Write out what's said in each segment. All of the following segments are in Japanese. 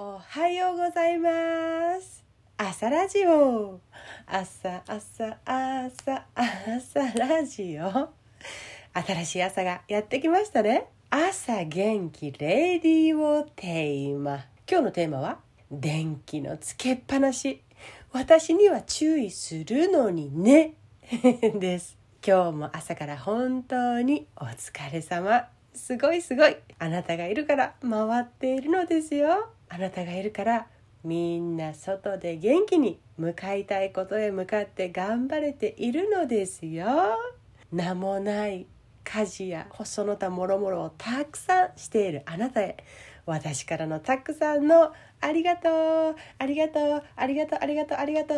おはようございます。朝ラジオ。朝朝朝朝ラジオ。新しい朝がやってきましたね。朝元気レディオテーマ。今日のテーマは電気のつけっぱなし。私には注意するのにね。です。今日も朝から本当にお疲れ様。すごいすごい。あなたがいるから回っているのですよ。あなたがいるからみんな外で元気に向かいたいことへ向かって頑張れているのですよ。名もない家事やその他もろもろをたくさんしているあなたへ。私からのたくさんのありがとう。ありがとう。ありがとう。ありがとう。ありがと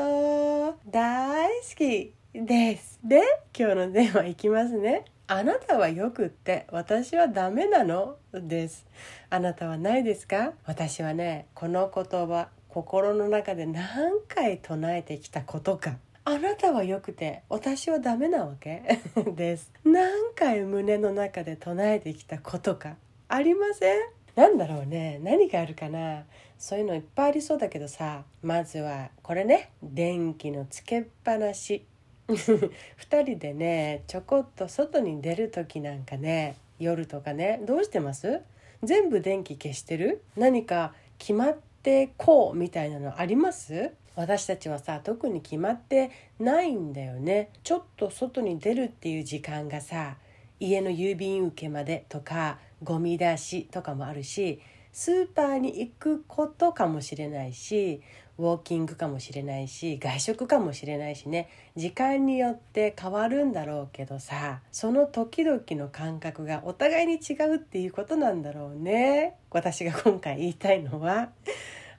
う。大好きです。で今日のテーマいきますね。あなたはよくって私はダメなの？です。あなたはないですか？私はねこの言葉心の中で何回唱えてきたことか。あなたはよくて私はダメなわけ？です。何回胸の中で唱えてきたことか。ありません？なんだろうね。何があるかな？そういうのいっぱいありそうだけどさまずはこれね。電気のつけっぱなし。2人でねちょこっと外に出る時なんかね夜とかねどうしてます？全部電気消してる？何か決まってこうみたいなのあります？私たちはさ特に決まってないんだよね。ちょっと外に出るっていう時間がさ家の郵便受けまでとかゴミ出しとかもあるしスーパーに行くことかもしれないしウォーキングかもしれないし外食かもしれないしね。時間によって変わるんだろうけどさその時々の感覚がお互いに違うっていうことなんだろうね。私が今回言いたいのは。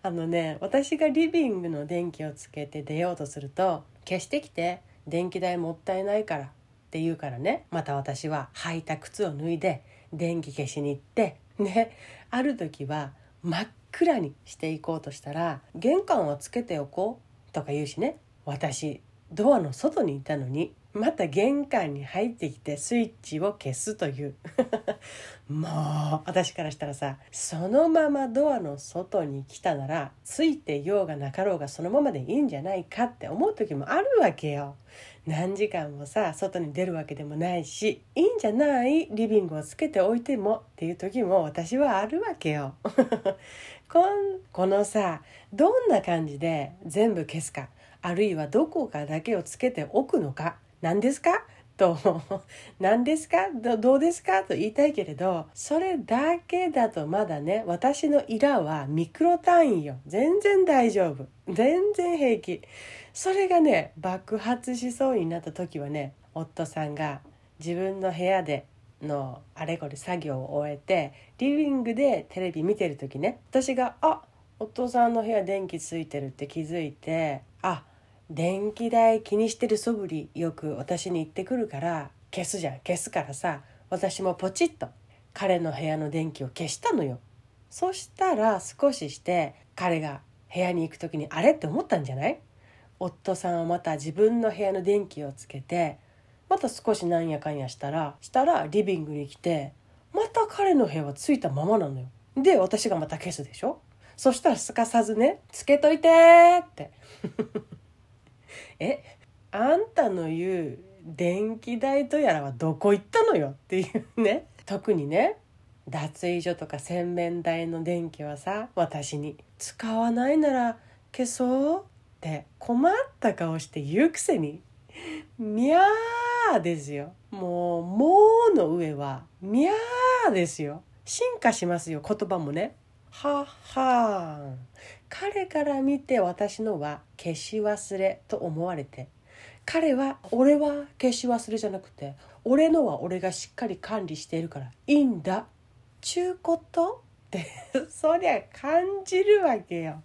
あのね私がリビングの電気をつけて出ようとすると消してきて電気代もったいないからって言うからね。また私は履いた靴を脱いで電気消しに行ってね。ある時は真っ暗にしていこうとしたら玄関はつけておこうとか言うしね。私ドアの外にいたのにまた玄関に入ってきてスイッチを消すという もう私からしたらさそのままドアの外に来たならついてようがなかろうがそのままでいいんじゃないかって思う時もあるわけよ。何時間もさ外に出るわけでもないしいいんじゃない？リビングをつけておいてもっていう時も私はあるわけよ。こんこのさどんな感じで全部消すかあるいはどこかだけをつけておくのか何ですか？と何ですか？どうですか？と言いたいけれどそれだけだとまだね私のイラはミクロ単位よ。全然大丈夫。全然平気。それがね爆発しそうになった時はね夫さんが自分の部屋でのあれこれ作業を終えてリビングでテレビ見てる時ね私が「あ夫さんの部屋電気ついてる」って気づいて「あ電気代気にしてる素振りよく私に言ってくるから消すじゃん。消すからさ私もポチッと彼の部屋の電気を消したのよ。そしたら少しして彼が部屋に行く時にあれって思ったんじゃない？夫さんはまた自分の部屋の電気をつけてまた少しなんやかんやしたらしたらリビングに来てまた彼の部屋はついたままなのよ。で私がまた消すでしょ？そしたらすかさずね「つけといて」って。えあんたの言う電気代とやらはどこ行ったのよっていうね。特にね脱衣所とか洗面台の電気はさ私に「使わないなら消そう」って困った顔して言うくせに「みゃー」ですよ。もう「もう」の上は「みゃー」ですよ。進化しますよ言葉もね。ははーん。彼から見て私のは消し忘れと思われて。彼は俺は消し忘れじゃなくて俺のは俺がしっかり管理しているからいいんだ。ちゅうことってそりゃ感じるわけよ。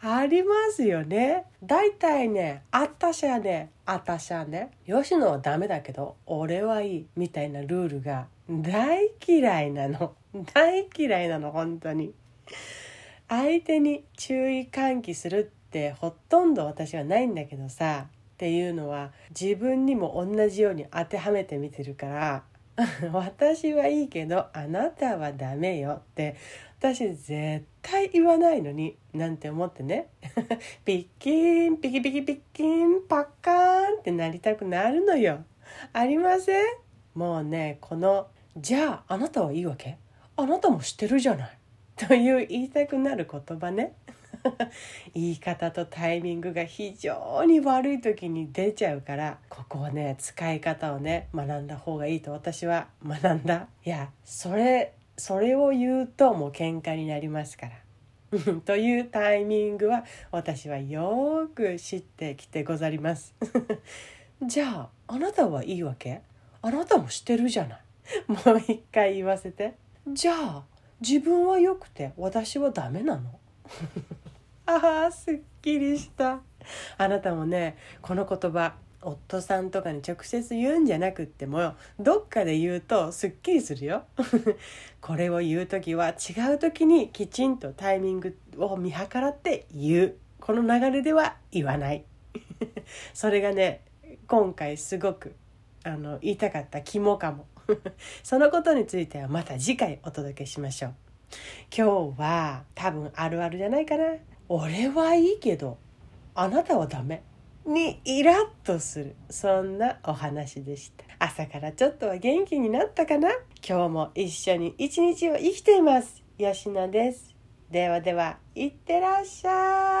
ありますよね。大体ねあたしゃねあたしゃね吉野はダメだけど俺はいいみたいなルールが大嫌いなの。大嫌いなの本当に。相手に注意喚起するってほとんど私はないんだけどさっていうのは自分にも同じように当てはめてみてるから 私はいいけどあなたはダメよって私絶対言わないのになんて思ってね。ピッキンピキピキピッキンパッカーンってなりたくなるのよ。ありません？もうねこの「じゃああなたはいいわけ？あなたもしてるじゃない」という言いたくなる言葉ね。言い方とタイミングが非常に悪い時に出ちゃうからここをね使い方をね学んだ方がいいと私は学んだ。いやそれそれを言うともう喧嘩になりますから。というタイミングは私はよく知ってきてござります。じゃああなたはいいわけ？あなたもしてるじゃない。もう一回言わせて。じゃあ自分は良くて私はダメなの。ああすっきりした。あなたもねこの言葉夫さんとかに直接言うんじゃなくってもどっかで言うとすっきりするよ。これを言う時は違う時にきちんとタイミングを見計らって言う。この流れでは言わない。それがね今回すごくあの言いたかった肝かも。そのことについてはまた次回お届けしましょう。今日は多分あるあるじゃないかな。俺はいいけどあなたはダメ。にイラッとする。そんなお話でした。朝からちょっとは元気になったかな。今日も一緒に一日を生きています。よしなです。ではではいってらっしゃい。